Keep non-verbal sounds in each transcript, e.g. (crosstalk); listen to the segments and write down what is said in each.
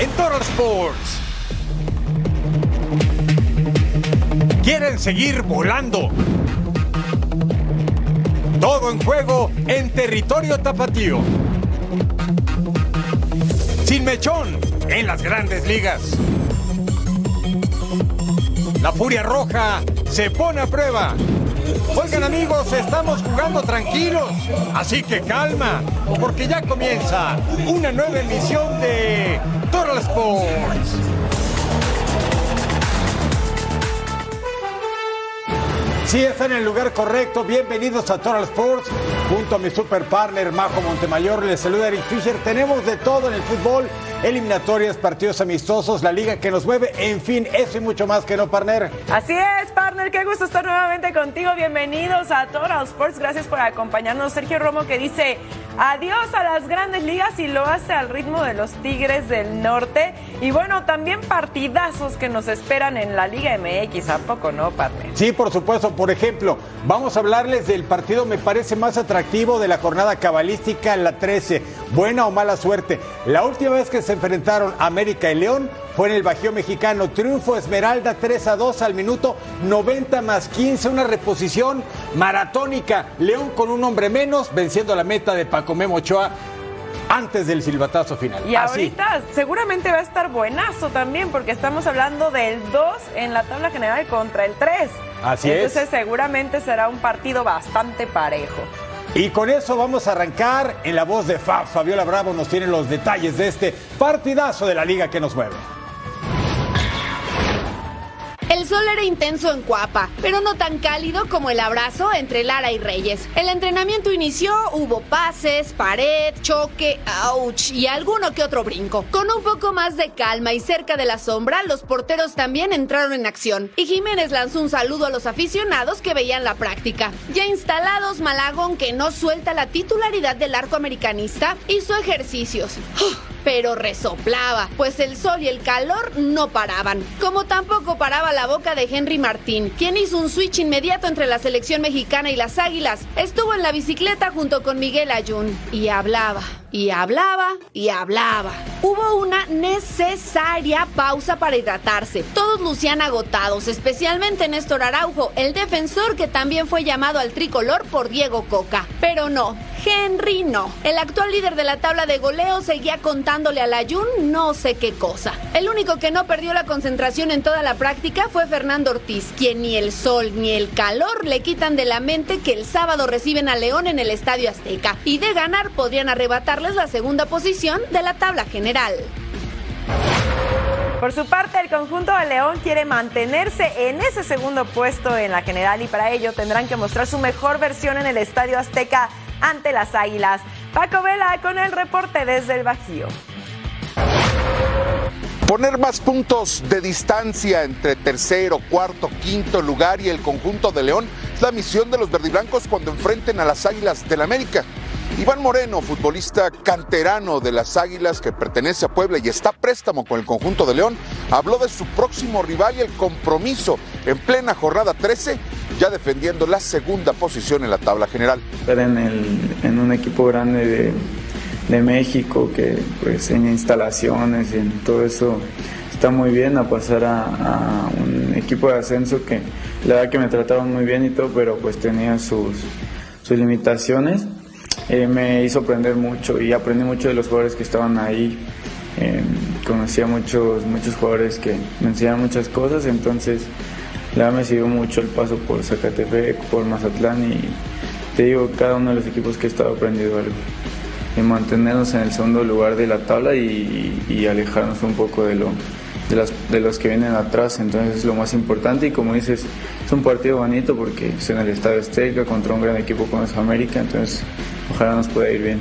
en Total Sports. Quieren seguir volando. Todo en juego en territorio tapatío. Sin mechón en las grandes ligas. La furia roja se pone a prueba. Oigan amigos, estamos jugando tranquilos, así que calma, porque ya comienza una nueva emisión de Total Sports. Sí, están en el lugar correcto. Bienvenidos a Total Sports. Junto a mi super partner Majo Montemayor, les saluda Eric Fisher. Tenemos de todo en el fútbol, eliminatorias, partidos amistosos, la liga que nos mueve, en fin, eso y mucho más que no, partner. Así es, partner, qué gusto estar nuevamente contigo. Bienvenidos a Total Sports. Gracias por acompañarnos. Sergio Romo que dice adiós a las grandes ligas y lo hace al ritmo de los Tigres del Norte. Y bueno, también partidazos que nos esperan en la Liga MX. ¿A poco no, partner? Sí, por supuesto. Por ejemplo, vamos a hablarles del partido, me parece más atractivo de la jornada cabalística, la 13. Buena o mala suerte. La última vez que se enfrentaron América y León fue en el Bajío Mexicano. Triunfo Esmeralda 3 a 2 al minuto 90 más 15. Una reposición maratónica. León con un hombre menos, venciendo la meta de Paco Memo Ochoa antes del silbatazo final. Y ahorita seguramente va a estar buenazo también, porque estamos hablando del 2 en la tabla general contra el 3. Así Entonces, es. Entonces seguramente será un partido bastante parejo. Y con eso vamos a arrancar en la voz de Fab. Fabiola Bravo nos tiene los detalles de este partidazo de la liga que nos mueve. El sol era intenso en Cuapa, pero no tan cálido como el abrazo entre Lara y Reyes. El entrenamiento inició, hubo pases, pared, choque, ouch, y alguno que otro brinco. Con un poco más de calma y cerca de la sombra, los porteros también entraron en acción. Y Jiménez lanzó un saludo a los aficionados que veían la práctica. Ya instalados, Malagón, que no suelta la titularidad del arco americanista, hizo ejercicios. Pero resoplaba, pues el sol y el calor no paraban, como tampoco paraba la boca de Henry Martín, quien hizo un switch inmediato entre la selección mexicana y las Águilas. Estuvo en la bicicleta junto con Miguel Ayun y hablaba, y hablaba, y hablaba. Hubo una necesaria pausa para hidratarse. Todos lucían agotados, especialmente Néstor Araujo, el defensor que también fue llamado al tricolor por Diego Coca. Pero no, Henry no. El actual líder de la tabla de goleo seguía contándole al Ayun no sé qué cosa. El único que no perdió la concentración en toda la práctica fue Fernando Ortiz, quien ni el sol ni el calor le quitan de la mente que el sábado reciben a León en el Estadio Azteca y de ganar podrían arrebatarles la segunda posición de la tabla general. Por su parte, el conjunto de León quiere mantenerse en ese segundo puesto en la general y para ello tendrán que mostrar su mejor versión en el Estadio Azteca ante las Águilas. Paco Vela con el reporte desde el Bajío. Poner más puntos de distancia entre tercero, cuarto, quinto lugar y el conjunto de León es la misión de los verdiblancos cuando enfrenten a las Águilas del América. Iván Moreno, futbolista canterano de las Águilas que pertenece a Puebla y está préstamo con el conjunto de León, habló de su próximo rival y el compromiso en plena jornada 13, ya defendiendo la segunda posición en la tabla general. En, el, en un equipo grande de, de México que pues en instalaciones y en todo eso está muy bien a pasar a, a, un equipo de ascenso que la verdad que me trataron muy bien y todo, pero pues tenía sus, sus limitaciones. Eh, me hizo aprender mucho y aprendí mucho de los jugadores que estaban ahí. Eh, conocí a muchos, muchos jugadores que me enseñaron muchas cosas, entonces la me sirvió mucho el paso por Zacatepec, por Mazatlán y te digo, cada uno de los equipos que he estado aprendiendo algo. Y mantenernos en el segundo lugar de la tabla y, alejarnos un poco de, lo, de los que vienen atrás, entonces es lo más importante y como dices, es un partido bonito porque es en el Estadio Azteca contra un gran equipo como es América, entonces ojalá nos pueda ir bien.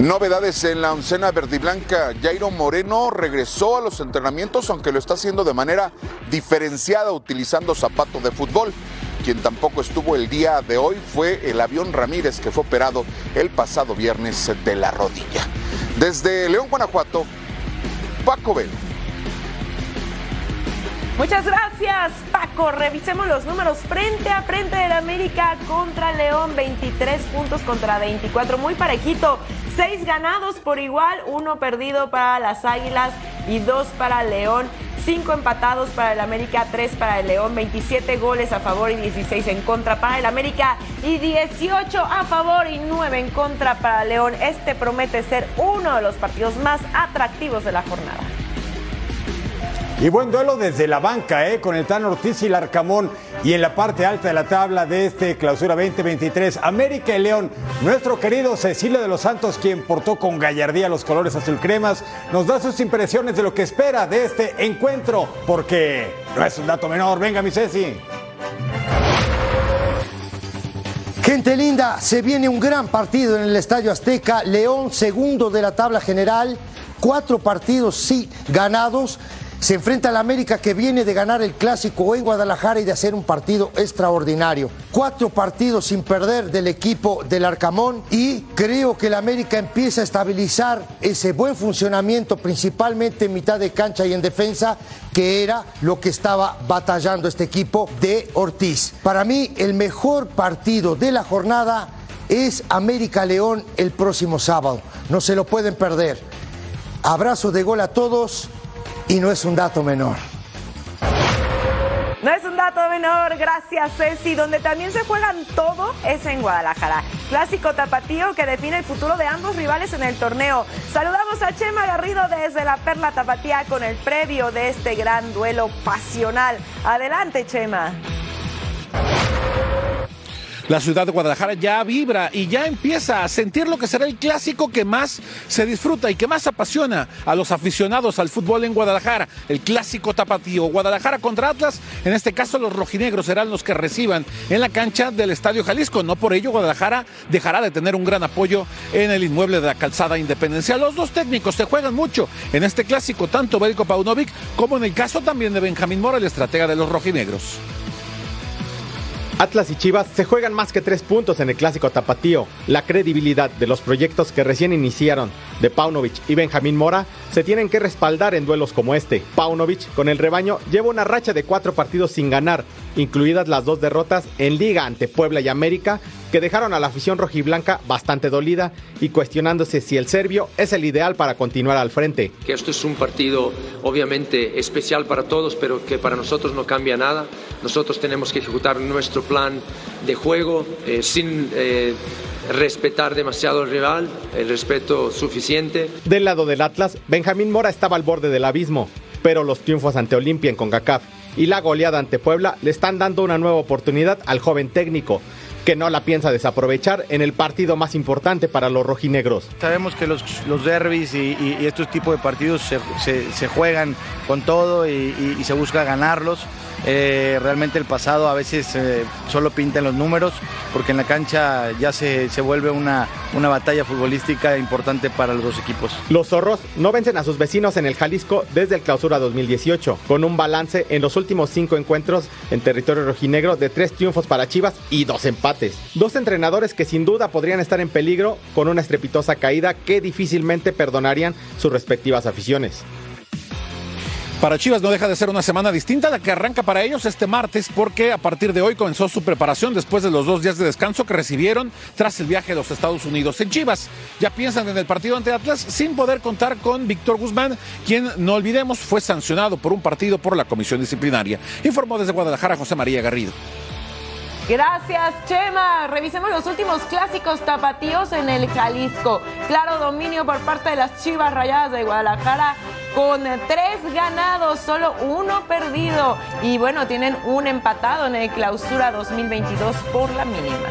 Novedades en la oncena verdiblanca. Jairo Moreno regresó a los entrenamientos, aunque lo está haciendo de manera diferenciada utilizando zapato de fútbol. Quien tampoco estuvo el día de hoy fue el avión Ramírez, que fue operado el pasado viernes de la rodilla. Desde León, Guanajuato, Paco Velo. Muchas gracias, Paco. Revisemos los números frente a frente del América contra León. 23 puntos contra 24. Muy parejito. Seis ganados por igual, uno perdido para las Águilas y dos para León. Cinco empatados para el América, tres para el León, 27 goles a favor y 16 en contra para el América y 18 a favor y 9 en contra para León. Este promete ser uno de los partidos más atractivos de la jornada. Y buen duelo desde la banca, ¿eh? con el Tan Ortiz y el Arcamón. Y en la parte alta de la tabla de este clausura 2023, América y León. Nuestro querido Cecilio de los Santos, quien portó con gallardía los colores azul cremas, nos da sus impresiones de lo que espera de este encuentro, porque no es un dato menor. Venga, mi Ceci. Gente linda, se viene un gran partido en el Estadio Azteca. León, segundo de la tabla general. Cuatro partidos, sí, ganados. Se enfrenta al América que viene de ganar el clásico en Guadalajara y de hacer un partido extraordinario. Cuatro partidos sin perder del equipo del Arcamón y creo que el América empieza a estabilizar ese buen funcionamiento, principalmente en mitad de cancha y en defensa, que era lo que estaba batallando este equipo de Ortiz. Para mí, el mejor partido de la jornada es América León el próximo sábado. No se lo pueden perder. Abrazo de gol a todos y no es un dato menor. No es un dato menor, gracias Ceci. Donde también se juegan todo es en Guadalajara. Clásico tapatío que define el futuro de ambos rivales en el torneo. Saludamos a Chema Garrido desde la Perla Tapatía con el previo de este gran duelo pasional. Adelante, Chema. La ciudad de Guadalajara ya vibra y ya empieza a sentir lo que será el clásico que más se disfruta y que más apasiona a los aficionados al fútbol en Guadalajara, el clásico tapatío. Guadalajara contra Atlas, en este caso los rojinegros serán los que reciban en la cancha del Estadio Jalisco. No por ello Guadalajara dejará de tener un gran apoyo en el inmueble de la calzada Independencia. Los dos técnicos se juegan mucho en este clásico, tanto Bérico Paunovic como en el caso también de Benjamín Mora, el estratega de los rojinegros. Atlas y Chivas se juegan más que tres puntos en el clásico tapatío. La credibilidad de los proyectos que recién iniciaron de Paunovic y Benjamín Mora se tienen que respaldar en duelos como este. Paunovic, con el rebaño, lleva una racha de cuatro partidos sin ganar, incluidas las dos derrotas en Liga ante Puebla y América, que dejaron a la afición rojiblanca bastante dolida y cuestionándose si el serbio es el ideal para continuar al frente. Que esto es un partido obviamente especial para todos, pero que para nosotros no cambia nada. Nosotros tenemos que ejecutar nuestro plan de juego eh, sin... Eh, respetar demasiado al rival, el respeto suficiente. Del lado del Atlas, Benjamín Mora estaba al borde del abismo, pero los triunfos ante Olimpia en CONCACAF y la goleada ante Puebla le están dando una nueva oportunidad al joven técnico, que no la piensa desaprovechar en el partido más importante para los rojinegros. Sabemos que los, los derbis y, y, estos tipos de partidos se, se, se juegan con todo y, y, se busca ganarlos. Eh, realmente el pasado a veces eh, solo pinta en los números, porque en la cancha ya se, se vuelve una, una batalla futbolística importante para los dos equipos. Los zorros no vencen a sus vecinos en el Jalisco desde el clausura 2018, con un balance en los últimos cinco encuentros en territorio rojinegro de tres triunfos para Chivas y dos empates. Dos entrenadores que sin duda podrían estar en peligro con una estrepitosa caída que difícilmente perdonarían sus respectivas aficiones. Para Chivas no deja de ser una semana distinta la que arranca para ellos este martes porque a partir de hoy comenzó su preparación después de los dos días de descanso que recibieron tras el viaje a los Estados Unidos. En Chivas ya piensan en el partido ante Atlas sin poder contar con Víctor Guzmán, quien no olvidemos fue sancionado por un partido por la comisión disciplinaria. Informó desde Guadalajara José María Garrido. Gracias, Chema. Revisemos los últimos clásicos tapatíos en el Jalisco. Claro dominio por parte de las Chivas Rayadas de Guadalajara con tres ganados, solo uno perdido. Y bueno, tienen un empatado en el clausura 2022 por la mínima.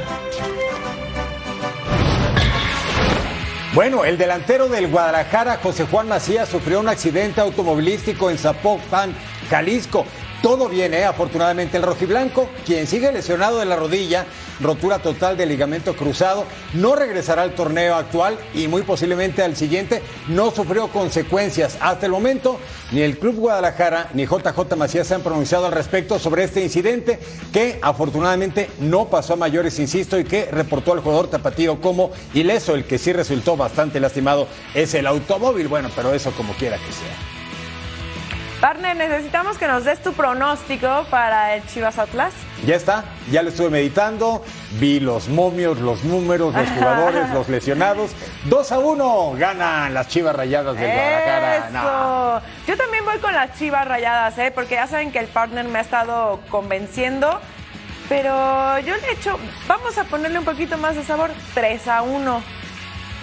Bueno, el delantero del Guadalajara, José Juan Macías, sufrió un accidente automovilístico en Zapopan, Jalisco. Todo bien, ¿eh? afortunadamente el rojiblanco, quien sigue lesionado de la rodilla, rotura total del ligamento cruzado, no regresará al torneo actual y muy posiblemente al siguiente, no sufrió consecuencias. Hasta el momento, ni el Club Guadalajara ni JJ Macías se han pronunciado al respecto sobre este incidente que afortunadamente no pasó a mayores, insisto, y que reportó al jugador tapatío como ileso, el que sí resultó bastante lastimado es el automóvil, bueno, pero eso como quiera que sea. Partner, necesitamos que nos des tu pronóstico para el Chivas Atlas. Ya está, ya lo estuve meditando, vi los momios, los números, los (laughs) jugadores, los lesionados. 2 a 1 ganan las Chivas Rayadas del Guadalajara. Yo también voy con las Chivas Rayadas, ¿eh? porque ya saben que el partner me ha estado convenciendo. Pero yo le he hecho, vamos a ponerle un poquito más de sabor, 3 a 1.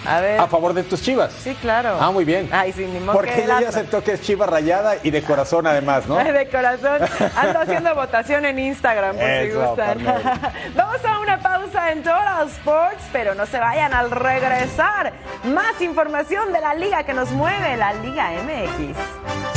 A ver. A favor de tus chivas. Sí, claro. Ah, muy bien. Ay, sí, ni Porque ella ya aceptó que es chiva rayada y de corazón además, ¿no? (laughs) De corazón. Ando haciendo votación en Instagram, por si gustan. (laughs) Vamos a una pausa en Total Sports, pero no se vayan al regresar. Más información de la liga que nos mueve, la Liga MX.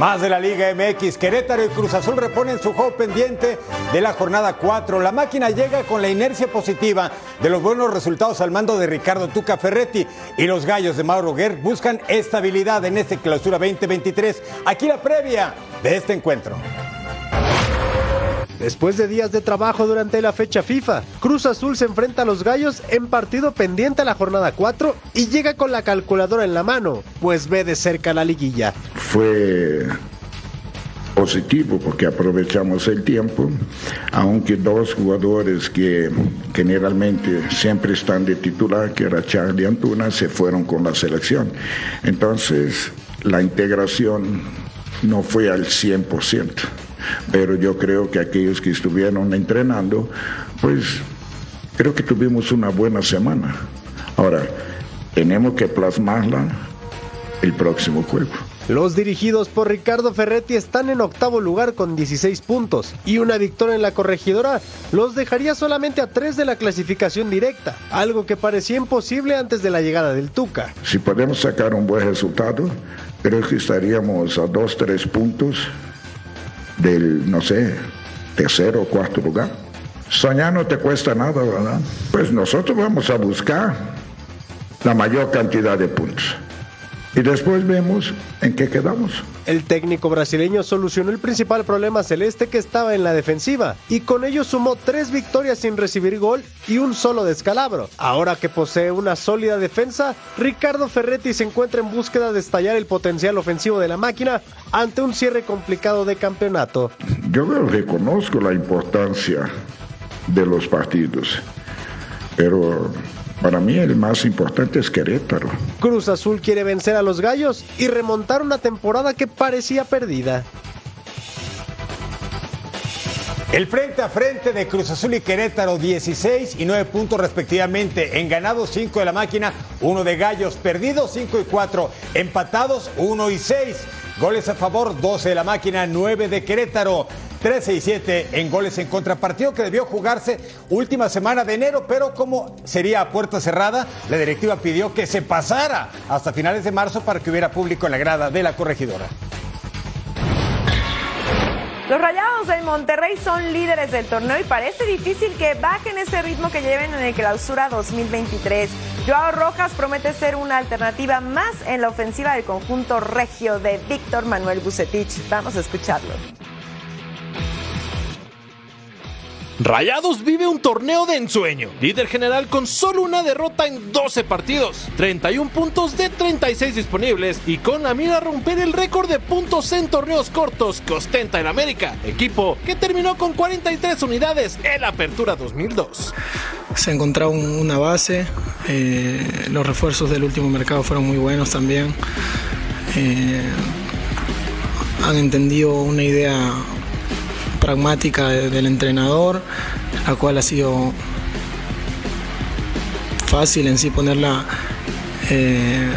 Más de la Liga MX, Querétaro y Cruz Azul reponen su juego pendiente de la jornada 4. La máquina llega con la inercia positiva de los buenos resultados al mando de Ricardo Tuca Ferretti y los gallos de Mauro Guerr buscan estabilidad en este clausura 2023. Aquí la previa de este encuentro. Después de días de trabajo durante la fecha FIFA, Cruz Azul se enfrenta a los Gallos en partido pendiente a la jornada 4 y llega con la calculadora en la mano, pues ve de cerca la liguilla. Fue positivo porque aprovechamos el tiempo, aunque dos jugadores que generalmente siempre están de titular, que era Charlie Antuna, se fueron con la selección. Entonces, la integración no fue al 100% pero yo creo que aquellos que estuvieron entrenando, pues creo que tuvimos una buena semana. Ahora, tenemos que plasmarla el próximo juego. Los dirigidos por Ricardo Ferretti están en octavo lugar con 16 puntos y una victoria en la corregidora los dejaría solamente a tres de la clasificación directa, algo que parecía imposible antes de la llegada del Tuca. Si podemos sacar un buen resultado, creo que estaríamos a dos, tres puntos del, no sé, tercero o cuarto lugar. Soñar no te cuesta nada, ¿verdad? Pues nosotros vamos a buscar la mayor cantidad de puntos. Y después vemos en qué quedamos. El técnico brasileño solucionó el principal problema celeste que estaba en la defensiva y con ello sumó tres victorias sin recibir gol y un solo descalabro. Ahora que posee una sólida defensa, Ricardo Ferretti se encuentra en búsqueda de estallar el potencial ofensivo de la máquina ante un cierre complicado de campeonato. Yo reconozco la importancia de los partidos, pero para mí el más importante es Querétaro. Cruz Azul quiere vencer a los Gallos y remontar una temporada que parecía perdida. El frente a frente de Cruz Azul y Querétaro, 16 y 9 puntos respectivamente. En ganados 5 de la máquina, 1 de Gallos. Perdidos 5 y 4. Empatados 1 y 6. Goles a favor, 12 de la máquina, 9 de Querétaro. 13 y 7 en goles en contrapartido que debió jugarse última semana de enero, pero como sería a puerta cerrada, la directiva pidió que se pasara hasta finales de marzo para que hubiera público en la grada de la corregidora. Los Rayados del Monterrey son líderes del torneo y parece difícil que bajen ese ritmo que lleven en el clausura 2023. Joao Rojas promete ser una alternativa más en la ofensiva del conjunto regio de Víctor Manuel Bucetich. Vamos a escucharlo. Rayados vive un torneo de ensueño. Líder general con solo una derrota en 12 partidos, 31 puntos de 36 disponibles y con la mira a romper el récord de puntos en torneos cortos que ostenta el América, equipo que terminó con 43 unidades en la apertura 2002. Se ha encontrado una base, eh, los refuerzos del último mercado fueron muy buenos también. Eh, han entendido una idea pragmática del entrenador, la cual ha sido fácil en sí ponerla eh,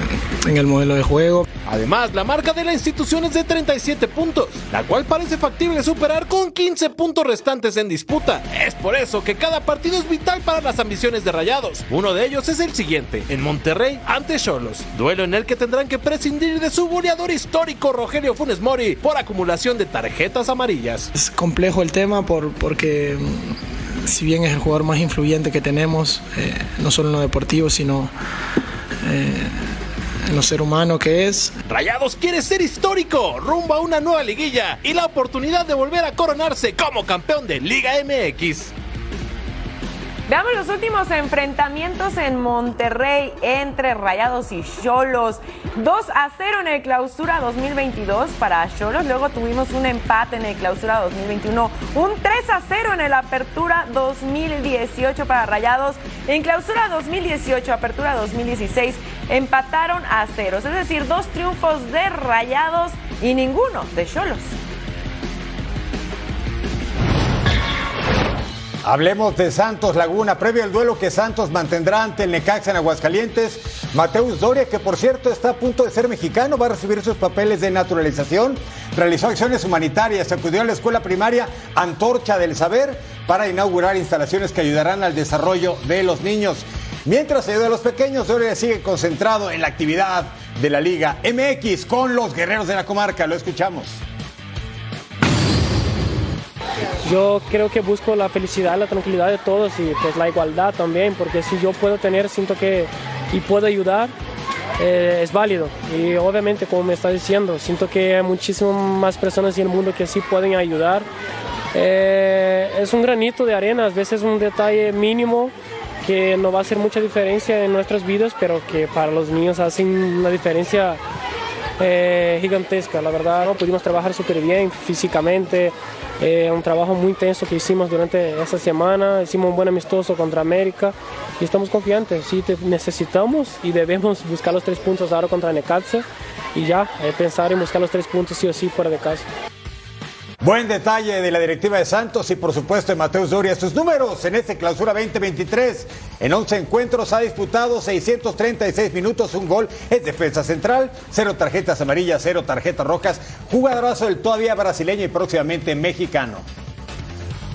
en el modelo de juego. Además, la marca de la institución es de 37 puntos, la cual parece factible superar con 15 puntos restantes en disputa. Es por eso que cada partido es vital para las ambiciones de Rayados. Uno de ellos es el siguiente, en Monterrey ante Cholos, duelo en el que tendrán que prescindir de su goleador histórico Rogelio Funes Mori por acumulación de tarjetas amarillas. Es complejo el tema por, porque mm, si bien es el jugador más influyente que tenemos, eh, no solo en lo deportivo, sino... Eh, en lo ser humano que es. Rayados quiere ser histórico, rumbo a una nueva liguilla y la oportunidad de volver a coronarse como campeón de Liga MX. Veamos los últimos enfrentamientos en Monterrey entre Rayados y Cholos. 2 a 0 en el clausura 2022 para Cholos. Luego tuvimos un empate en el clausura 2021. Un 3 a 0 en el apertura 2018 para Rayados. En clausura 2018, apertura 2016, empataron a ceros. Es decir, dos triunfos de Rayados y ninguno de Cholos. Hablemos de Santos Laguna. Previo al duelo que Santos mantendrá ante el Necaxa en Aguascalientes, Mateus Doria, que por cierto está a punto de ser mexicano, va a recibir sus papeles de naturalización. Realizó acciones humanitarias, acudió a la escuela primaria Antorcha del Saber para inaugurar instalaciones que ayudarán al desarrollo de los niños. Mientras ayuda a los pequeños, Doria sigue concentrado en la actividad de la Liga MX con los guerreros de la comarca. Lo escuchamos. Yo creo que busco la felicidad, la tranquilidad de todos y pues la igualdad también, porque si yo puedo tener, siento que y puedo ayudar, eh, es válido. Y obviamente, como me está diciendo, siento que hay muchísimas más personas en el mundo que sí pueden ayudar. Eh, es un granito de arena, a veces un detalle mínimo que no va a hacer mucha diferencia en nuestras vidas, pero que para los niños hacen una diferencia eh, gigantesca. La verdad, ¿no? pudimos trabajar súper bien físicamente, eh, un trabajo muy intenso que hicimos durante esa semana, hicimos un buen amistoso contra América y estamos confiantes. Sí, necesitamos y debemos buscar los tres puntos ahora contra Necaxa y ya, eh, pensar en buscar los tres puntos sí o sí fuera de casa. Buen detalle de la directiva de Santos y por supuesto de Mateus Doria. Sus números en este clausura 2023. En 11 encuentros ha disputado 636 minutos, un gol. Es defensa central, cero tarjetas amarillas, cero tarjetas rojas. Jugadorazo del todavía brasileño y próximamente mexicano.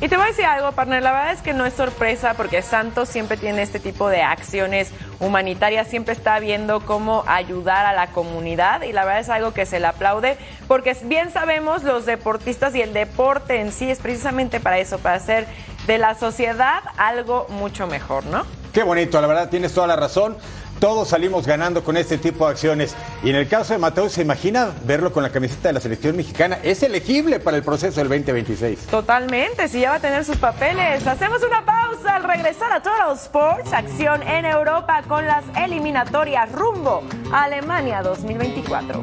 Y te voy a decir algo, partner, la verdad es que no es sorpresa porque Santos siempre tiene este tipo de acciones humanitarias, siempre está viendo cómo ayudar a la comunidad y la verdad es algo que se le aplaude porque bien sabemos los deportistas y el deporte en sí es precisamente para eso, para hacer de la sociedad algo mucho mejor, ¿no? Qué bonito, la verdad tienes toda la razón. Todos salimos ganando con este tipo de acciones. Y en el caso de Mateo, ¿se imagina verlo con la camiseta de la selección mexicana? Es elegible para el proceso del 2026. Totalmente, si ya va a tener sus papeles. Hacemos una pausa al regresar a Total Sports. Acción en Europa con las eliminatorias rumbo a Alemania 2024.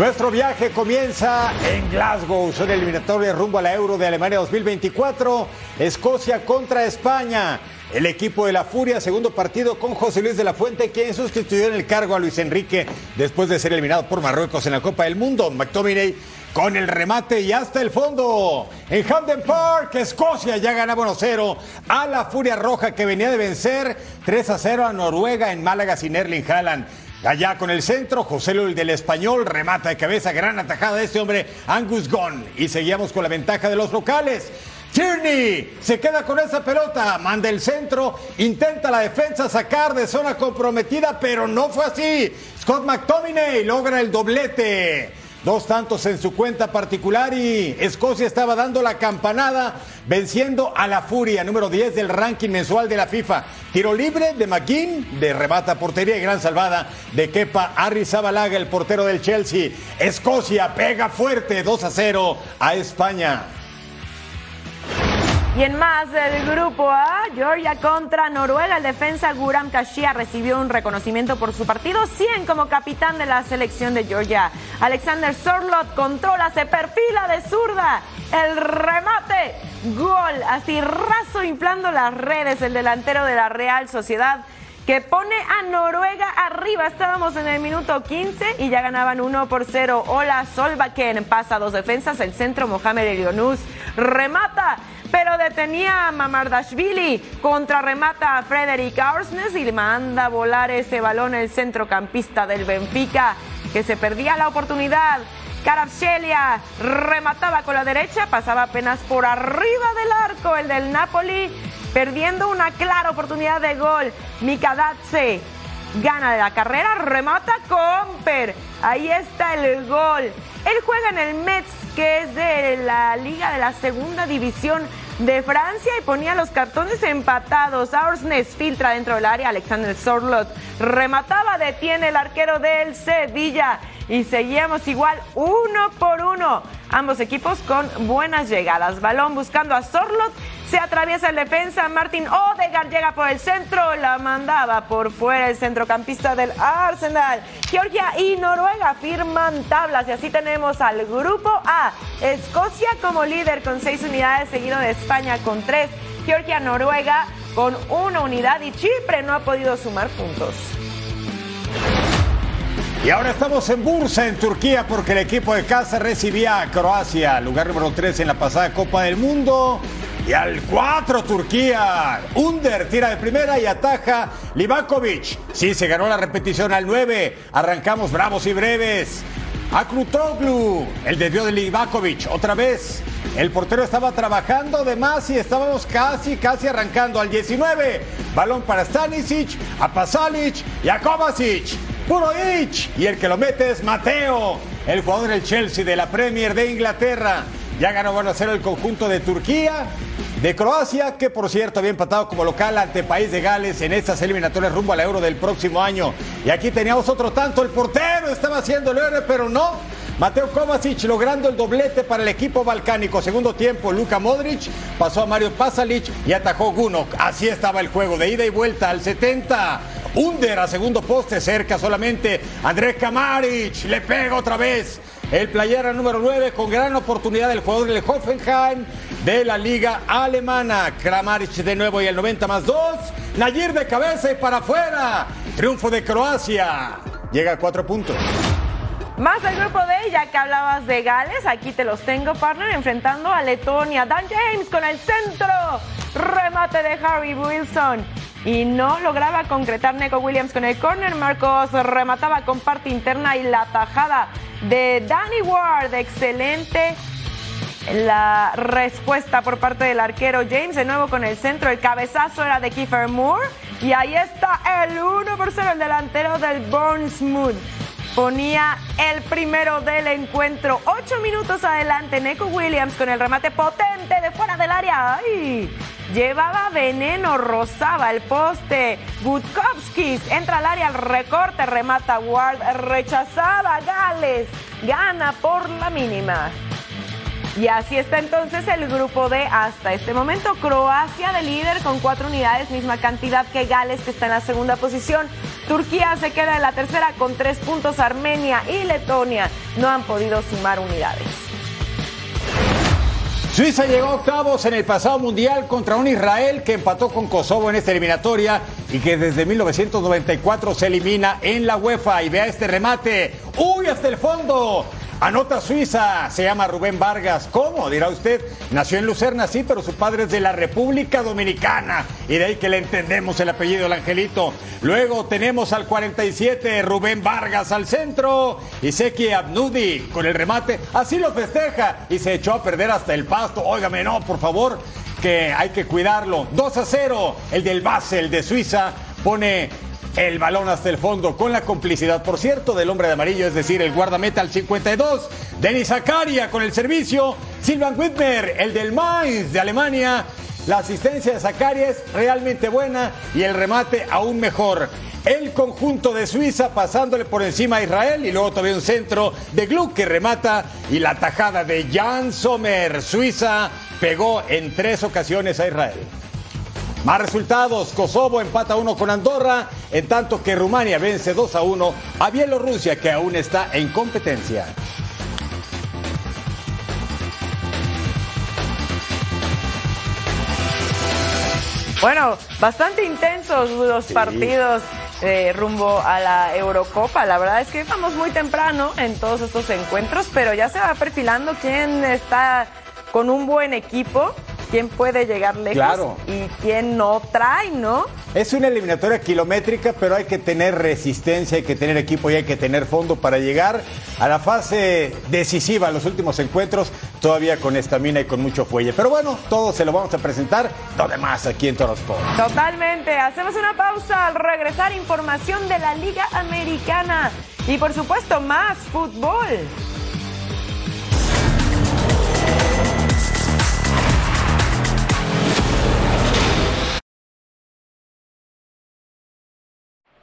Nuestro viaje comienza en Glasgow. Son eliminatorias rumbo a la Euro de Alemania 2024. Escocia contra España. El equipo de la Furia, segundo partido con José Luis de la Fuente, quien sustituyó en el cargo a Luis Enrique después de ser eliminado por Marruecos en la Copa del Mundo. McTominay con el remate y hasta el fondo. En Hampden Park, Escocia ya ganaba 1-0 a la Furia Roja que venía de vencer 3-0 a Noruega en Málaga sin Erling Haaland. Allá con el centro, José Luis del Español remata de cabeza, gran atajada de este hombre, Angus Gunn. Y seguíamos con la ventaja de los locales. Tierney se queda con esa pelota, manda el centro, intenta la defensa sacar de zona comprometida, pero no fue así. Scott McTominay logra el doblete. Dos tantos en su cuenta particular y Escocia estaba dando la campanada venciendo a la Furia, número 10 del ranking mensual de la FIFA. Tiro libre de McGinn, de remata portería y gran salvada de Kepa Arrizabalaga, el portero del Chelsea. Escocia pega fuerte 2 a 0 a España. Y en más del grupo A, Georgia contra Noruega, el defensa Guram Kashia recibió un reconocimiento por su partido 100 como capitán de la selección de Georgia. Alexander Sorlot controla, se perfila de zurda, el remate, gol, así raso inflando las redes, el delantero de la Real Sociedad que pone a Noruega arriba. Estábamos en el minuto 15 y ya ganaban 1 por 0. Hola, Solbakken pasa dos defensas, el centro Mohamed Elionus remata pero detenía a Mamardashvili, contrarremata a Frederick Arsnes y le manda a volar ese balón el centrocampista del Benfica, que se perdía la oportunidad. Carabchelia remataba con la derecha, pasaba apenas por arriba del arco el del Napoli, perdiendo una clara oportunidad de gol. Mikadadze gana de la carrera, remata Comper. Ahí está el gol. Él juega en el Metz, que es de la Liga de la Segunda División de Francia y ponía los cartones empatados. Aursnes filtra dentro del área. Alexander Sorlot remataba, detiene el arquero del Sevilla. Y seguíamos igual uno por uno. Ambos equipos con buenas llegadas. Balón buscando a Sorlot. Se atraviesa el defensa. Martin Odegaard llega por el centro. La mandaba por fuera el centrocampista del Arsenal. Georgia y Noruega firman tablas. Y así tenemos al grupo A. Escocia como líder con seis unidades, seguido de España con tres. Georgia, Noruega con una unidad. Y Chipre no ha podido sumar puntos. Y ahora estamos en Bursa, en Turquía, porque el equipo de casa recibía a Croacia, lugar número 3 en la pasada Copa del Mundo. Y al 4 Turquía. Under tira de primera y ataja Livakovic. Sí, se ganó la repetición al 9. Arrancamos bravos y breves. Akrutoglu, el desvío de Livakovic, otra vez. El portero estaba trabajando de más y estábamos casi, casi arrancando al 19. Balón para Stanisic, a Pasalic y a Kovacic. Puro Ich. Y el que lo mete es Mateo, el jugador del Chelsea de la Premier de Inglaterra. Ya ganó 1 a 0 el conjunto de Turquía, de Croacia, que por cierto había empatado como local ante País de Gales en estas eliminatorias rumbo al Euro del próximo año. Y aquí teníamos otro tanto, el portero estaba haciendo el héroe, pero no. Mateo Kovacic logrando el doblete para el equipo balcánico. Segundo tiempo, Luka Modric pasó a Mario Pasalic y atajó Gunok. Así estaba el juego de ida y vuelta al 70. Under a segundo poste, cerca solamente Andrés Kamaric. Le pega otra vez. El playera número 9 con gran oportunidad del jugador del Hoffenheim de la liga alemana. Kramaric de nuevo y el 90 más 2. Nayir de cabeza y para afuera. Triunfo de Croacia. Llega a cuatro puntos. Más del grupo D, ya que hablabas de Gales, aquí te los tengo, partner, enfrentando a Letonia. Dan James con el centro. Remate de Harry Wilson. Y no lograba concretar Neko Williams con el corner. Marcos remataba con parte interna y la tajada de Danny Ward. Excelente la respuesta por parte del arquero James. De nuevo con el centro. El cabezazo era de Kiefer Moore. Y ahí está el 1 por 0, el delantero del Bournemouth ponía el primero del encuentro. Ocho minutos adelante, Neko Williams con el remate potente de fuera del área. ¡Ay! Llevaba veneno, rozaba el poste. Gutkowski entra al área, recorte, remata Ward, rechazaba Gales. Gana por la mínima. Y así está entonces el grupo D hasta este momento. Croacia de líder con cuatro unidades, misma cantidad que Gales que está en la segunda posición. Turquía se queda en la tercera con tres puntos. Armenia y Letonia no han podido sumar unidades. Suiza llegó a octavos en el pasado mundial contra un Israel que empató con Kosovo en esta eliminatoria y que desde 1994 se elimina en la UEFA. Y vea este remate. ¡Uy, hasta el fondo! Anota Suiza, se llama Rubén Vargas. ¿Cómo? Dirá usted. Nació en Lucerna, sí, pero su padre es de la República Dominicana. Y de ahí que le entendemos el apellido del angelito. Luego tenemos al 47, Rubén Vargas al centro. Y Seki Abnudi con el remate. Así lo festeja. Y se echó a perder hasta el pasto. Óigame, no, por favor, que hay que cuidarlo. 2 a 0. El del base, el de Suiza, pone el balón hasta el fondo con la complicidad, por cierto, del hombre de amarillo, es decir, el guardameta al 52, Denis Zakaria con el servicio, Silvan Whitmer, el del Mainz de Alemania, la asistencia de Zakaria es realmente buena y el remate aún mejor. El conjunto de Suiza pasándole por encima a Israel y luego todavía un centro de Gluck que remata y la tajada de Jan Sommer. Suiza pegó en tres ocasiones a Israel. Más resultados, Kosovo empata 1 con Andorra, en tanto que Rumania vence 2 a 1 a Bielorrusia que aún está en competencia. Bueno, bastante intensos los partidos eh, rumbo a la Eurocopa. La verdad es que vamos muy temprano en todos estos encuentros, pero ya se va perfilando quién está con un buen equipo quién puede llegar lejos Claro. y quién no trae, ¿no? Es una eliminatoria kilométrica, pero hay que tener resistencia, hay que tener equipo y hay que tener fondo para llegar a la fase decisiva, los últimos encuentros, todavía con estamina y con mucho fuelle. Pero bueno, todo se lo vamos a presentar, lo demás aquí en Toros. Totalmente. Hacemos una pausa al regresar información de la Liga Americana y por supuesto más fútbol.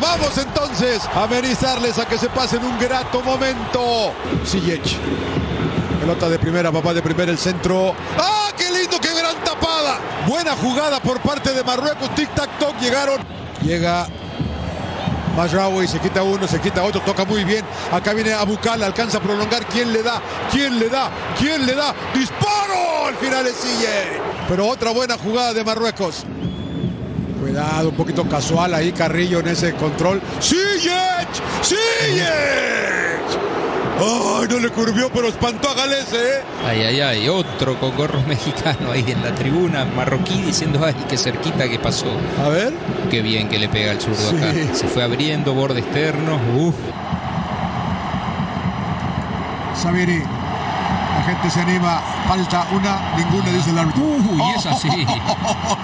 Vamos entonces a amenizarles a que se pasen un grato momento. Ziyech. Pelota de primera, papá de primera, el centro. ¡Ah, qué lindo, qué gran tapada! Buena jugada por parte de Marruecos. Tic-tac-toc llegaron. Llega Mazraoui, se quita uno, se quita otro, toca muy bien. Acá viene Abucal, alcanza a prolongar. ¿Quién le da? ¿Quién le da? ¿Quién le da? ¡Disparo! Al final es Ziyech. Pero otra buena jugada de Marruecos. Cuidado, un poquito casual ahí Carrillo en ese control. ¡Ziyech! ¡Ziyech! ¡Ay, no le curvió, pero espantó a Galese, ¿eh? Ay, ay, ay, otro con gorro (laughs) mexicano ahí en la tribuna, marroquí diciendo, ay, qué cerquita que pasó. A ver. Qué bien que le pega al zurdo Sí. acá. Se fue abriendo, borde externo. Uf. Saviri. La gente se anima. Falta una, ninguna, dice el árbitro. Uy, es así. (laughs)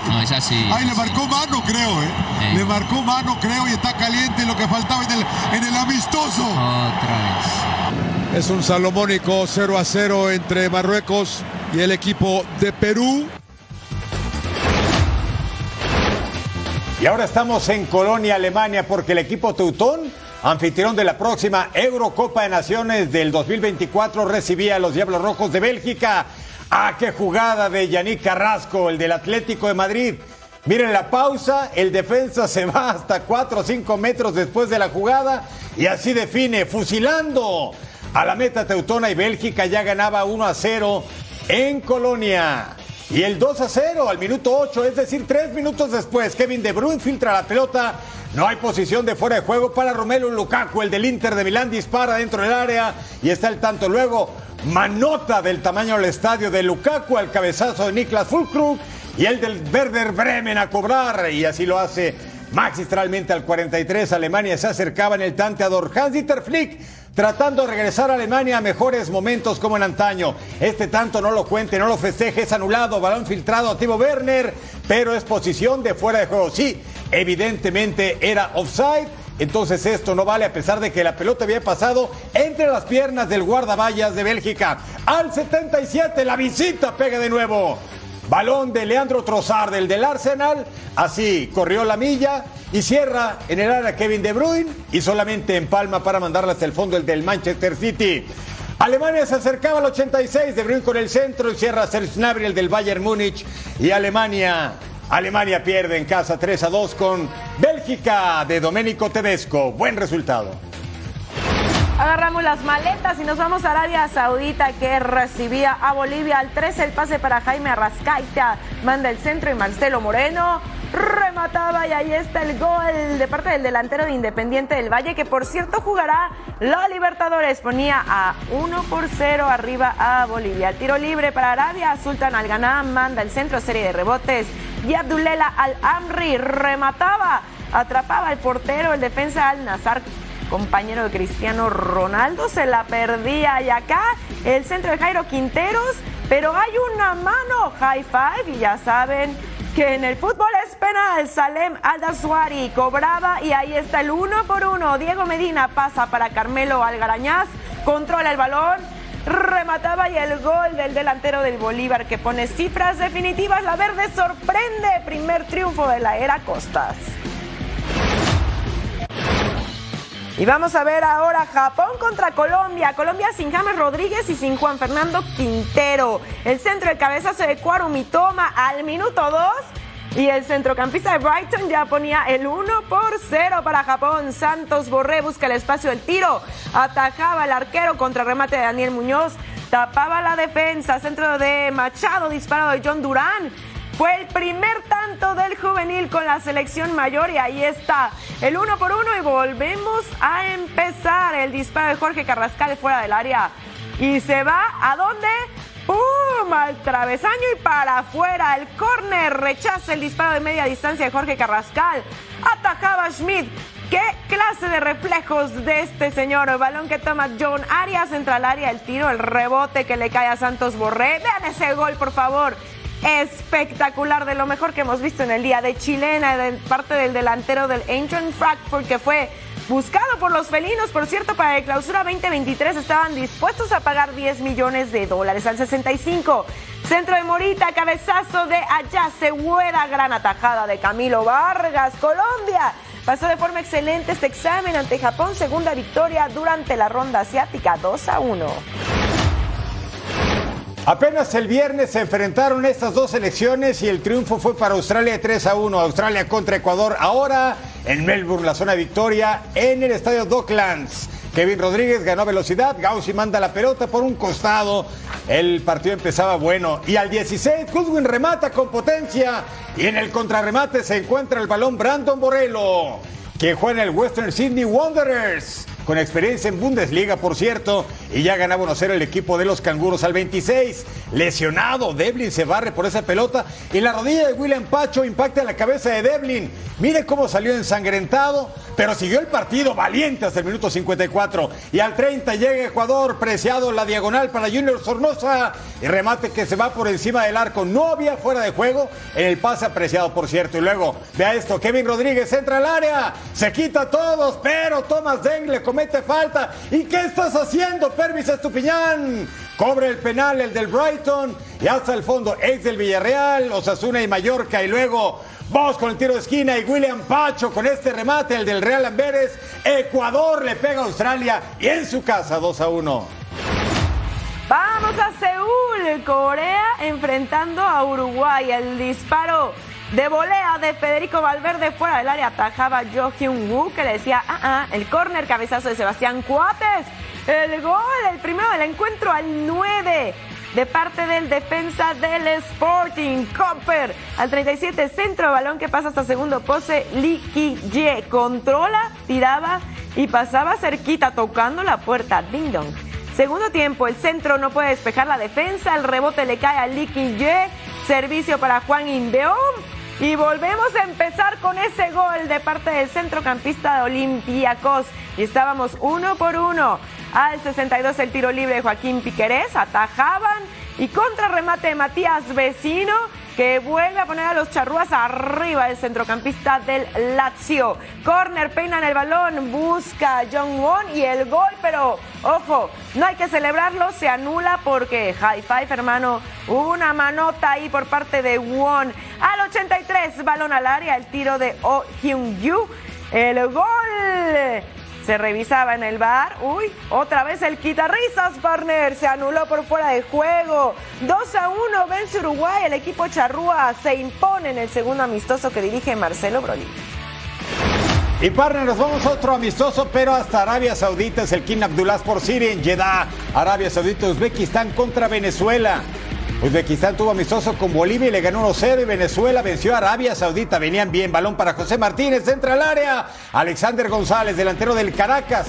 No, es así. Ay, le marcó mano, creo, ¿eh? Le marcó mano, creo, y está caliente lo que faltaba en el, en el amistoso. Otra vez. Es un salomónico 0 a 0 entre Marruecos y el equipo de Perú. Y ahora estamos en Colonia, Alemania, porque el equipo Teutón, anfitrión de la próxima Eurocopa de Naciones del 2024, recibía a los Diablos Rojos de Bélgica. ¡Ah, qué jugada de Yannick Carrasco, el del Atlético de Madrid! Miren la pausa, el defensa se va hasta 4 o 5 metros después de la jugada y así define, fusilando a la meta teutona y Bélgica ya ganaba 1 a 0 en Colonia. Y el 2 a 0 al minuto 8, es decir, tres minutos después, Kevin De Bruyne filtra la pelota. No hay posición de fuera de juego para Romelu Lukaku, el del Inter de Milán, dispara dentro del área y está el tanto luego. Manota del tamaño del estadio de Lukaku al cabezazo de Niklas Fulkrug y el del Werder Bremen a cobrar y así lo hace magistralmente al 43. Alemania se acercaba en el tanteador. Hans-Dieter Flick tratando de regresar a Alemania a mejores momentos como en antaño. Este tanto no lo cuente, no lo festeje, es anulado, balón filtrado a Timo Werner, pero es posición de fuera de juego. Sí, evidentemente era offside. Entonces esto no vale a pesar de que la pelota había pasado entre las piernas del guardaballas de Bélgica. Al 77 la visita pega de nuevo. Balón de Leandro Trossard, del del Arsenal. Así corrió la milla y cierra en el área Kevin De Bruyne y solamente empalma para mandarla hasta el fondo el del Manchester City. Alemania se acercaba al 86, De Bruyne con el centro y cierra Serge Gnabry, el del Bayern Múnich. Y Alemania, Alemania pierde en casa 3 a 2 con Bélgica de Domenico Tedesco. Buen resultado. Agarramos las maletas y nos vamos a Arabia Saudita que recibía a Bolivia al 13 el pase para Jaime Arrascaita. Manda el centro y Marcelo Moreno remataba y ahí está el gol de parte del delantero de Independiente del Valle, que por cierto jugará la Libertadores. Ponía a 1 por 0 arriba a Bolivia. tiro libre para Arabia, Sultan Al manda el centro, serie de rebotes y Abdulela Al Amri remataba, atrapaba el portero, el defensa Al Nazar compañero de Cristiano Ronaldo, se la perdía y acá el centro de Jairo Quinteros, pero hay una mano, high five y ya saben que en el fútbol es penal. Salem Aldasuari cobraba y ahí está el uno por uno. Diego Medina pasa para Carmelo Algarañaz, controla el balón, remataba y el gol del delantero del Bolívar que pone cifras definitivas. La verde sorprende, primer triunfo de la era Costas. Y vamos a ver ahora Japón contra Colombia. Colombia sin James Rodríguez y sin Juan Fernando Quintero. El centro de cabezazo de Cuaro Mitoma al minuto 2. Y el centrocampista de Brighton ya ponía el 1 por 0 para Japón. Santos Borré busca el espacio del tiro. Atajaba el arquero contra remate de Daniel Muñoz. Tapaba la defensa. Centro de Machado. Disparo de John Durán. Fue el primer tanto del juvenil con la selección mayor y ahí está el uno por uno y volvemos a empezar el disparo de Jorge Carrascal fuera del área. Y se va a dónde? ¡Pum! Al travesaño y para afuera. El córner rechaza el disparo de media distancia de Jorge Carrascal. Atajaba Schmidt. ¿Qué clase de reflejos de este señor? El balón que toma John Arias entra al área, el tiro, el rebote que le cae a Santos Borré. Vean ese gol, por favor espectacular, de lo mejor que hemos visto en el día de chilena, parte del delantero del Ancient Frankfurt, que fue buscado por los felinos. Por cierto, para el clausura 2023 estaban dispuestos a pagar 10 millones de dólares al 65. Centro de Morita, cabezazo de allá, Huera, gran atajada de Camilo Vargas, Colombia. Pasó de forma excelente este examen ante Japón, segunda victoria durante la ronda asiática, 2 a 1. Apenas el viernes se enfrentaron estas dos selecciones y el triunfo fue para Australia 3 a 1. Australia contra Ecuador. Ahora en Melbourne, la zona de victoria en el estadio Docklands. Kevin Rodríguez ganó velocidad, Gaussi manda la pelota por un costado. El partido empezaba bueno y al 16 Kuzwin remata con potencia y en el contrarremate se encuentra el balón Brandon Borello, que juega en el Western Sydney Wanderers con experiencia en Bundesliga, por cierto, y ya ganaba 1-0 el equipo de los canguros al 26. Lesionado, Devlin se barre por esa pelota y la rodilla de William Pacho impacta en la cabeza de Devlin. Mire cómo salió ensangrentado, pero siguió el partido valiente hasta el minuto 54. Y al 30 llega Ecuador, preciado la diagonal para Junior Sornosa y remate que se va por encima del arco. No había fuera de juego en el pase apreciado, por cierto. Y luego, vea esto, Kevin Rodríguez entra al área, se quita a todos, pero Thomas Dengle comete falta. ¿Y qué estás haciendo, Pervis Estupiñán? Cobre el penal, el del Brighton, y hasta el fondo, ex del Villarreal, Osasuna y Mallorca, y luego vos con el tiro de esquina y William Pacho con este remate, el del Real Amberes. Ecuador le pega a Australia y en su casa 2 a 1. Vamos a Seúl, Corea enfrentando a Uruguay. El disparo de volea de Federico Valverde fuera del área atajaba Jo Hyun Woo que le decía, ah, ah, el córner, cabezazo de Sebastián Cuates. El gol, el primero del encuentro al 9 de parte del defensa del Sporting, Copper. Al 37, centro, balón que pasa hasta segundo pose, Lee Ki-ye. Controla, tiraba y pasaba cerquita, tocando la puerta. Ding dong. Segundo tiempo, el centro no puede despejar la defensa, el rebote le cae a Lee Ki-ye. Servicio para Juan Indeón y volvemos a empezar con ese gol de parte del centrocampista de Olympiacos. Y estábamos uno por uno. Al 62 el tiro libre de Joaquín Piquerés. Atajaban. Y contra remate de Matías Vecino que vuelve a poner a los charrúas arriba el centrocampista del Lazio. Corner, peina en el balón, busca John Won y el gol, pero ojo, no hay que celebrarlo, se anula porque high five, hermano, una manota ahí por parte de Won. Al 83, balón al área, el tiro de Oh Hyun Yu. El gol se revisaba en el bar. Uy, otra vez el quitarrisas, partner. Se anuló por fuera de juego. 2 a 1 vence Uruguay. El equipo charrúa se impone en el segundo amistoso que dirige Marcelo Broly. Y partner, nos vamos a otro amistoso, pero hasta Arabia Saudita es el King Abdullah por Siria en Jeddah. Arabia Saudita, Uzbekistán contra Venezuela. Uzbekistán tuvo amistoso con Bolivia y le ganó 1-0 y Venezuela venció a Arabia Saudita. Venían bien. Balón para José Martínez, entra al área. Alexander González, delantero del Caracas,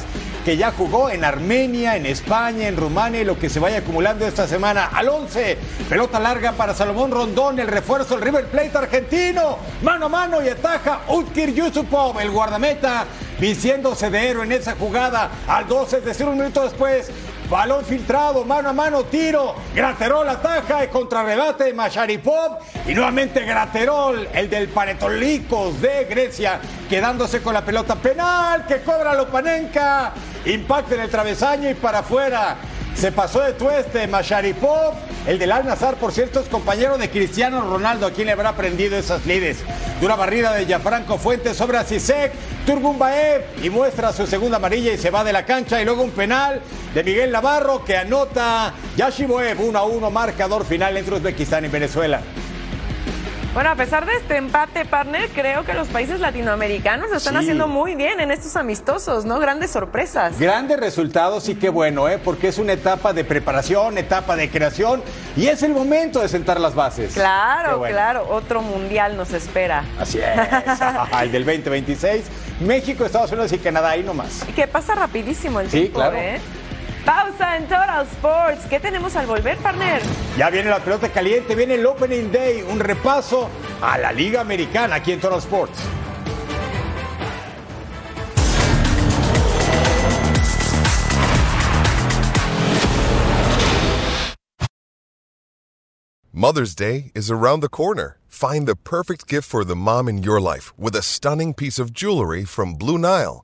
que ya jugó en Armenia, en España, en Rumania y lo que se vaya acumulando esta semana. Al 11, pelota larga para Salomón Rondón, el refuerzo del River Plate argentino. Mano a mano y ataja Utkir Yusupov, el guardameta, vistiéndose de héroe en esa jugada. Al 12, es decir, un minuto después, Balón filtrado, mano a mano, tiro. Graterol ataja, el contrarrebate de Masharipov. Y nuevamente Graterol, el del Panetolicos de Grecia, quedándose con la pelota penal que cobra Lopanenka. Impacta en el travesaño y para afuera. Se pasó de tueste Masharipov. El del Al Nazar, por cierto, es compañero de Cristiano Ronaldo, a quien le habrá aprendido esas lides. Dura barrida de Gianfranco Fuentes sobre Asisek. Turbumbaev y muestra su segunda amarilla y se va de la cancha. Y luego un penal de Miguel Navarro que anota Yashiboev 1 a 1, marcador final entre Uzbekistán y Venezuela. Bueno, a pesar de este empate, partner, creo que los países latinoamericanos están Sí. haciendo muy bien en estos amistosos, ¿no? Grandes sorpresas. Grandes resultados y qué bueno, ¿eh? porque es una etapa de preparación, etapa de creación y es el momento de sentar las bases. Claro, bueno. claro, otro mundial nos espera. Así es. (laughs) el del 2026. México, Estados Unidos y Canadá, ahí nomás. Y que pasa rapidísimo el Sí, tiempo, claro. ¿eh? Pausa en Total Sports. ¿Qué tenemos al volver, partner? Ya viene la pelota caliente, viene el Opening Day, un repaso a la Liga Americana aquí en Total Sports. Mother's Day is around the corner. Find the perfect gift for the mom in your life with a stunning piece of jewelry from Blue Nile.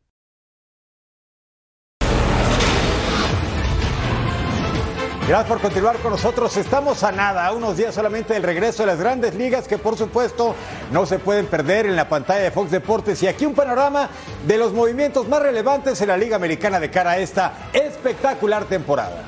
Gracias por continuar con nosotros. Estamos a nada, a unos días solamente del regreso de las grandes ligas que por supuesto no se pueden perder en la pantalla de Fox Deportes. Y aquí un panorama de los movimientos más relevantes en la Liga Americana de cara a esta espectacular temporada.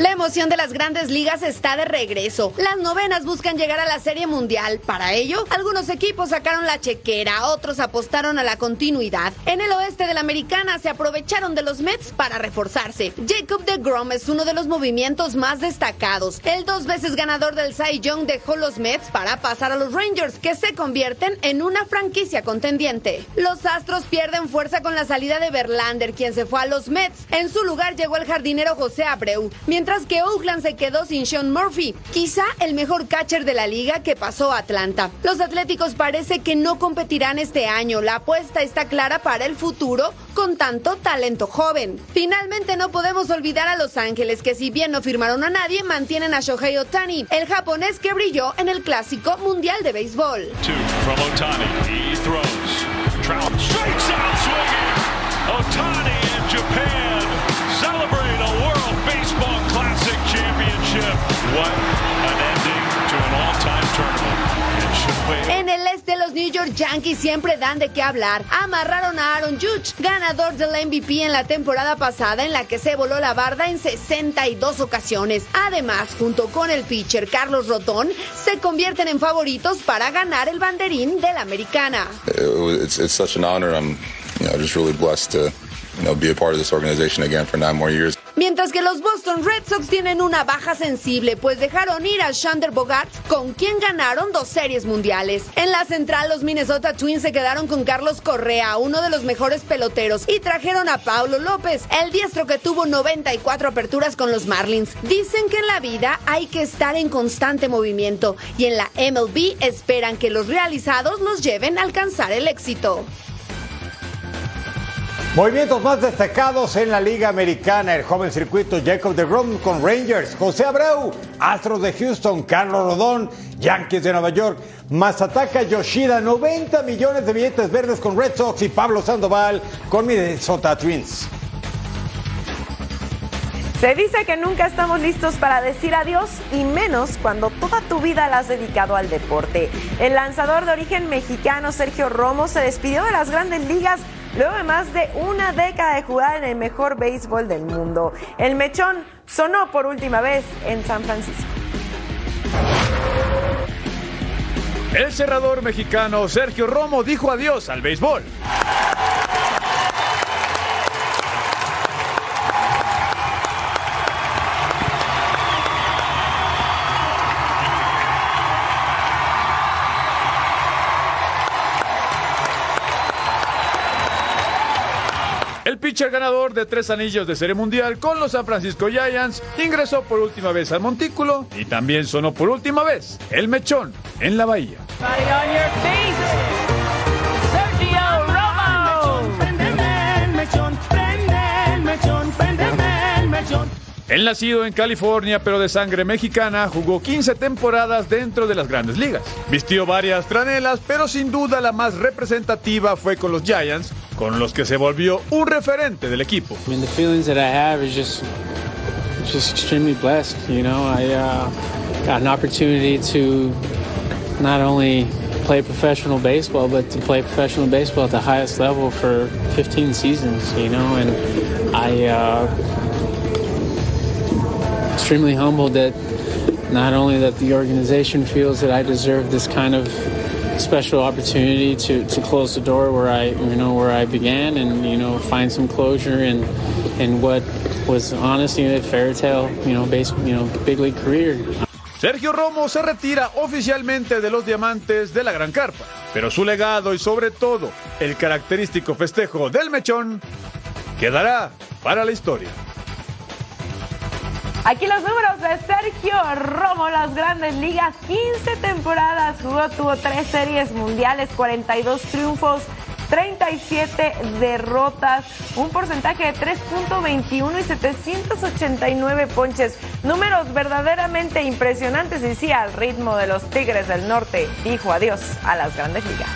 La emoción de las grandes ligas está de regreso. Las novenas buscan llegar a la Serie Mundial. Para ello, algunos equipos sacaron la chequera, otros apostaron a la continuidad. En el oeste de la Americana se aprovecharon de los Mets para reforzarse. Jacob de Grom es uno de los movimientos más destacados. El dos veces ganador del Cy Young dejó los Mets para pasar a los Rangers, que se convierten en una franquicia contendiente. Los Astros pierden fuerza con la salida de Verlander, quien se fue a los Mets. En su lugar llegó el jardinero José Abreu, mientras que Oakland se quedó sin Sean Murphy, quizá el mejor catcher de la liga que pasó a Atlanta. Los Atléticos parece que no competirán este año. La apuesta está clara para el futuro con tanto talento joven. Finalmente no podemos olvidar a Los Ángeles, que si bien no firmaron a nadie, mantienen a Shohei Otani, el japonés que brilló en el clásico mundial de béisbol. Otani. En el este, los New York Yankees siempre dan de qué hablar. Amarraron a Aaron Judge, ganador del MVP en la temporada pasada, en la que se voló la barda en 62 ocasiones. Además, junto con el pitcher Carlos Rotón, se convierten en favoritos para ganar el banderín de la americana. it's, it's such an honor. I'm, you know, just really blessed to, you know, be a part of this organization again for nine more years. Mientras que los Boston Red Sox tienen una baja sensible, pues dejaron ir a Shander Bogart, con quien ganaron dos series mundiales. En la central, los Minnesota Twins se quedaron con Carlos Correa, uno de los mejores peloteros, y trajeron a Paulo López, el diestro que tuvo 94 aperturas con los Marlins. Dicen que en la vida hay que estar en constante movimiento, y en la MLB esperan que los realizados los lleven a alcanzar el éxito. Movimientos más destacados en la Liga Americana, el joven circuito Jacob de Grom con Rangers, José Abreu, Astros de Houston, Carlos Rodón, Yankees de Nueva York, Masataka Yoshida, 90 millones de billetes verdes con Red Sox y Pablo Sandoval con Minnesota Twins. Se dice que nunca estamos listos para decir adiós y menos cuando toda tu vida la has dedicado al deporte. El lanzador de origen mexicano Sergio Romo se despidió de las grandes ligas luego de más de una década de jugar en el mejor béisbol del mundo. El mechón sonó por última vez en San Francisco. El cerrador mexicano Sergio Romo dijo adiós al béisbol. El pitcher ganador de tres anillos de Serie Mundial con los San Francisco Giants ingresó por última vez al montículo y también sonó por última vez el mechón en la bahía. El nacido en California pero de sangre mexicana jugó 15 temporadas dentro de las grandes ligas. Vistió varias franelas, pero sin duda la más representativa fue con los Giants, con los que se volvió un referente del equipo. I mean, the feelings that I have is just, just extremely blessed. You know, I uh, got an opportunity to not only play professional baseball, but to play professional baseball at the highest level for 15 seasons. You know, and I uh, extremely humbled that not only that the organization feels that I deserve this kind of special opportunity to, to close the door where I you know where I began and you know find some closure in in what was honestly a fairy tale you know base you know big league career. Sergio Romo se retira oficialmente de los diamantes de la Gran Carpa, pero su legado y sobre todo el característico festejo del mechón quedará para la historia. Aquí los números de Sergio Romo, las grandes ligas, 15 temporadas jugó, tuvo 3 series mundiales, 42 triunfos, 37 derrotas, un porcentaje de 3.21 y 789 ponches. Números verdaderamente impresionantes y sí, al ritmo de los Tigres del Norte, dijo adiós a las grandes ligas.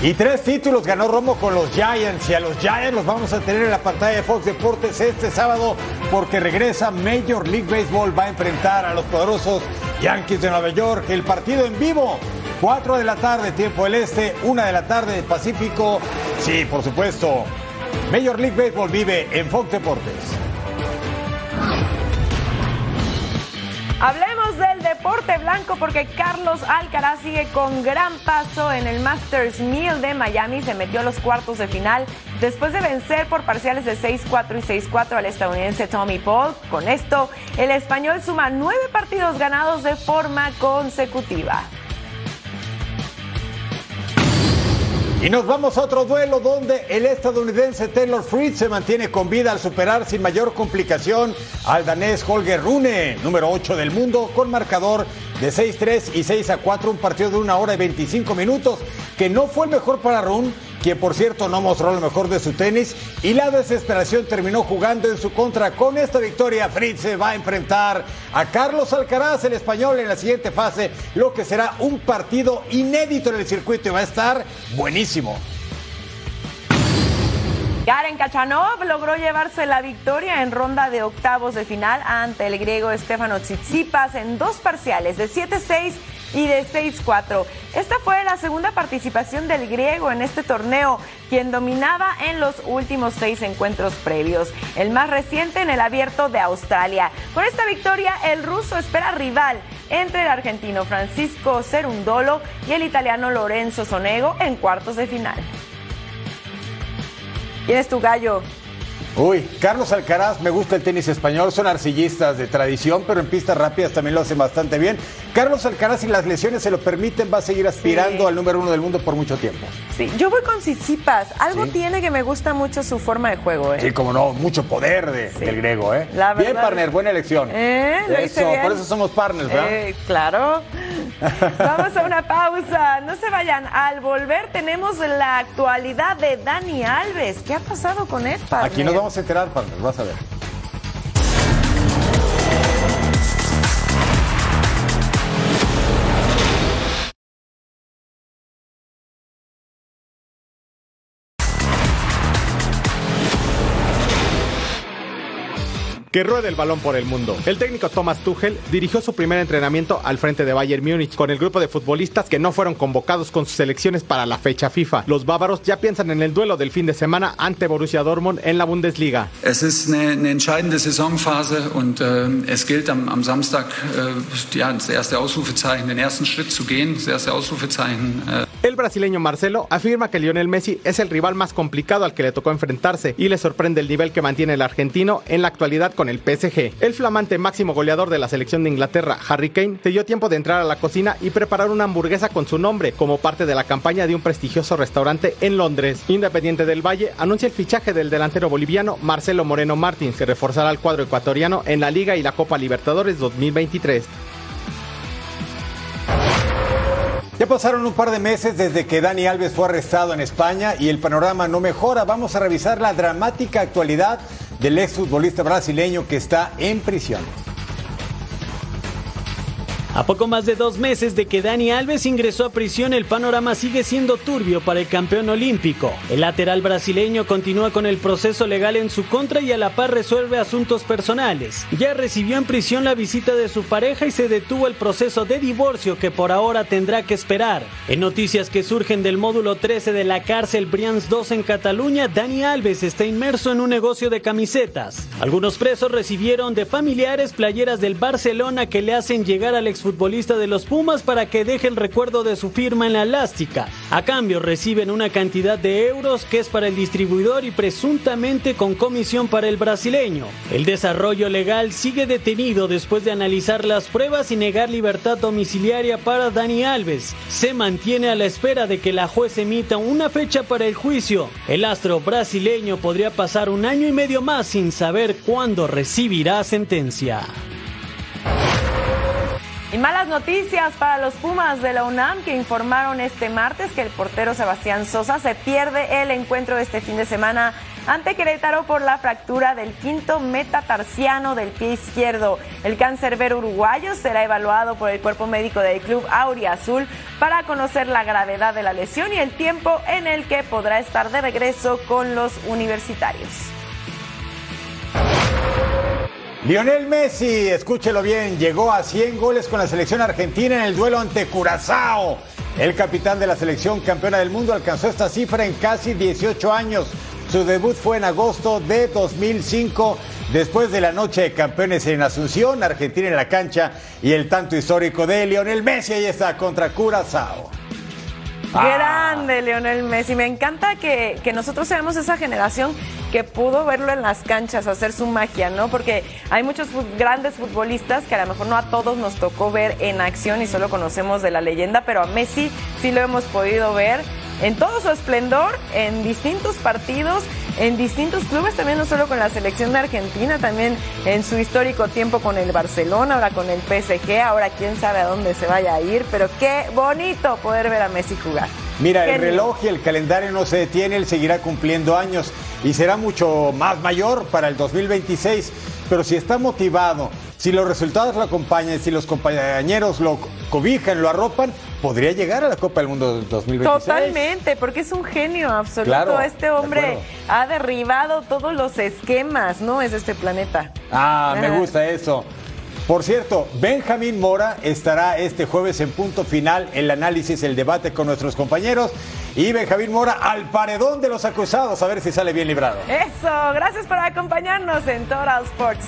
Y tres títulos ganó Romo con los Giants y a los Giants los vamos a tener en la pantalla de Fox Deportes este sábado porque regresa Major League Baseball, va a enfrentar a los poderosos Yankees de Nueva York, el partido en vivo, 4 de la tarde tiempo del Este, 1 de la tarde del Pacífico, sí, por supuesto, Major League Baseball vive en Fox Deportes. Hablemos deporte blanco porque Carlos Alcaraz sigue con gran paso en el Masters 1000 de Miami. Se metió a los cuartos de final después de vencer por parciales de 6-4 y 6-4 al estadounidense Tommy Paul. Con esto, el español suma nueve partidos ganados de forma consecutiva. Y nos vamos a otro duelo donde el estadounidense Taylor Fritz se mantiene con vida al superar sin mayor complicación al danés Holger Rune, número 8 del mundo, con marcador de 6-3 y 6-4, un partido de una hora y 25 minutos, que no fue el mejor para Rune, quien por cierto no mostró lo mejor de su tenis y la desesperación terminó jugando en su contra. Con esta victoria, Fritz se va a enfrentar a Carlos Alcaraz, el español, en la siguiente fase, lo que será un partido inédito en el circuito y va a estar buenísimo. Karen Kachanov logró llevarse la victoria en ronda de octavos de final ante el griego Stefano Tsitsipas en dos parciales de 7-6 y de 6-4. Esta fue la segunda participación del griego en este torneo, quien dominaba en los últimos seis encuentros previos, el más reciente en el abierto de Australia. Con esta victoria, el ruso espera rival entre el argentino Francisco Cerundolo y el italiano Lorenzo Sonego en cuartos de final. ¿Quién es tu gallo? Uy, Carlos Alcaraz, me gusta el tenis español, son arcillistas de tradición, pero en pistas rápidas también lo hacen bastante bien. Carlos Alcaraz, si las lesiones se lo permiten, va a seguir aspirando Sí. al número uno del mundo por mucho tiempo. Sí, yo voy con Tsitsipas. Algo Sí. tiene que me gusta mucho su forma de juego, ¿eh? Sí, como no, mucho poder de- del griego, ¿eh? La bien, verdad partner, es- buena elección. ¿Eh? ¿Lo hice Eso, bien? por eso somos partners, ¿verdad? Eh, claro. (laughs) Vamos a una pausa. No se vayan. Al volver tenemos la actualidad de Dani Alves. ¿Qué ha pasado con él, partner? Aquí nos vamos a enterar, partner, vas a ver. Que ruede el balón por el mundo. El técnico Thomas Tuchel dirigió su primer entrenamiento al frente de Bayern Múnich con el grupo de futbolistas que no fueron convocados con sus selecciones para la fecha FIFA. Los bávaros ya piensan en el duelo del fin de semana ante Borussia Dortmund en la Bundesliga. Es ist eine, eine entscheidende Saisonphase und äh, es gilt am, am Samstag äh, ja, das erste Ausrufezeichen, den ersten Schritt zu gehen, das erste Ausrufezeichen. Äh. El brasileño Marcelo afirma que Lionel Messi es el rival más complicado al que le tocó enfrentarse y le sorprende el nivel que mantiene el argentino en la actualidad con el PSG. El flamante máximo goleador de la selección de Inglaterra, Harry Kane, se dio tiempo de entrar a la cocina y preparar una hamburguesa con su nombre como parte de la campaña de un prestigioso restaurante en Londres. Independiente del Valle anuncia el fichaje del delantero boliviano Marcelo Moreno Martins, que reforzará el cuadro ecuatoriano en la Liga y la Copa Libertadores 2023. Ya pasaron un par de meses desde que Dani Alves fue arrestado en España y el panorama no mejora. Vamos a revisar la dramática actualidad del exfutbolista brasileño que está en prisión. A poco más de dos meses de que Dani Alves ingresó a prisión, el panorama sigue siendo turbio para el campeón olímpico. El lateral brasileño continúa con el proceso legal en su contra y a la par resuelve asuntos personales. Ya recibió en prisión la visita de su pareja y se detuvo el proceso de divorcio que por ahora tendrá que esperar. En noticias que surgen del módulo 13 de la cárcel Brians 2 en Cataluña, Dani Alves está inmerso en un negocio de camisetas. Algunos presos recibieron de familiares playeras del Barcelona que le hacen llegar al exfutbolista futbolista de los Pumas para que deje el recuerdo de su firma en la elástica. A cambio reciben una cantidad de euros que es para el distribuidor y presuntamente con comisión para el brasileño. El desarrollo legal sigue detenido después de analizar las pruebas y negar libertad domiciliaria para Dani Alves. Se mantiene a la espera de que la juez emita una fecha para el juicio. El astro brasileño podría pasar un año y medio más sin saber cuándo recibirá sentencia. Y malas noticias para los Pumas de la UNAM que informaron este martes que el portero Sebastián Sosa se pierde el encuentro este fin de semana ante Querétaro por la fractura del quinto metatarsiano del pie izquierdo. El cancerbero uruguayo será evaluado por el cuerpo médico del club Auria Azul para conocer la gravedad de la lesión y el tiempo en el que podrá estar de regreso con los universitarios. Lionel Messi, escúchelo bien, llegó a 100 goles con la selección argentina en el duelo ante Curazao. El capitán de la selección campeona del mundo alcanzó esta cifra en casi 18 años. Su debut fue en agosto de 2005, después de la noche de campeones en Asunción, Argentina en la cancha y el tanto histórico de Lionel Messi. Ahí está contra Curazao. Grande Lionel Messi. Me encanta que, que, nosotros seamos esa generación que pudo verlo en las canchas, hacer su magia, ¿no? Porque hay muchos grandes futbolistas que a lo mejor no a todos nos tocó ver en acción y solo conocemos de la leyenda, pero a Messi sí lo hemos podido ver en todo su esplendor, en distintos partidos, en distintos clubes, también no solo con la selección de Argentina, también en su histórico tiempo con el Barcelona, ahora con el PSG, ahora quién sabe a dónde se vaya a ir, pero qué bonito poder ver a Messi jugar. Mira, Qué el reloj y el calendario no se detiene, él seguirá cumpliendo años y será mucho más mayor para el 2026, pero si está motivado, si los resultados lo acompañan, si los compañeros lo cobijan, lo arropan, podría llegar a la Copa del Mundo del 2026. Totalmente, porque es un genio absoluto. Claro, este hombre ha derribado todos los esquemas, ¿no? Es de este planeta. Ah, me Ajá. gusta eso. Por cierto, Benjamín Mora estará este jueves en punto final el análisis, el debate con nuestros compañeros. Y Benjamín Mora al paredón de los acusados, a ver si sale bien librado. Eso, gracias por acompañarnos en Total Sports.